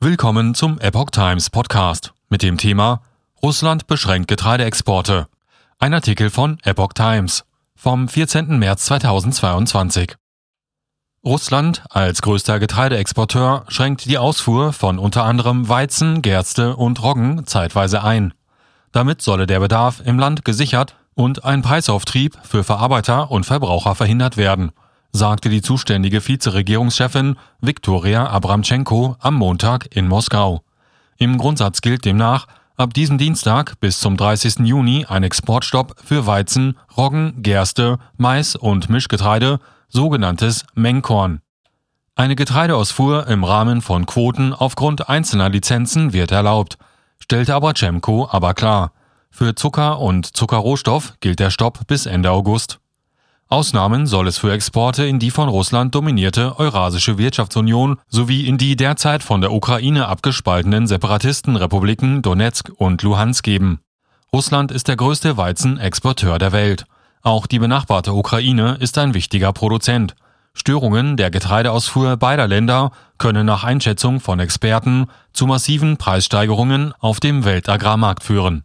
Willkommen zum Epoch Times Podcast mit dem Thema Russland beschränkt Getreideexporte. Ein Artikel von Epoch Times vom 14. März 2022. Russland als größter Getreideexporteur schränkt die Ausfuhr von unter anderem Weizen, Gerste und Roggen zeitweise ein. Damit solle der Bedarf im Land gesichert und ein Preisauftrieb für Verarbeiter und Verbraucher verhindert werden sagte die zuständige Vizeregierungschefin Viktoria Abramtschenko am Montag in Moskau. Im Grundsatz gilt demnach ab diesem Dienstag bis zum 30. Juni ein Exportstopp für Weizen, Roggen, Gerste, Mais und Mischgetreide, sogenanntes Mengkorn. Eine Getreideausfuhr im Rahmen von Quoten aufgrund einzelner Lizenzen wird erlaubt, stellte Abramtschenko aber klar. Für Zucker und Zuckerrohstoff gilt der Stopp bis Ende August. Ausnahmen soll es für Exporte in die von Russland dominierte Eurasische Wirtschaftsunion sowie in die derzeit von der Ukraine abgespaltenen Separatistenrepubliken Donetsk und Luhansk geben. Russland ist der größte Weizenexporteur der Welt. Auch die benachbarte Ukraine ist ein wichtiger Produzent. Störungen der Getreideausfuhr beider Länder können nach Einschätzung von Experten zu massiven Preissteigerungen auf dem Weltagrarmarkt führen.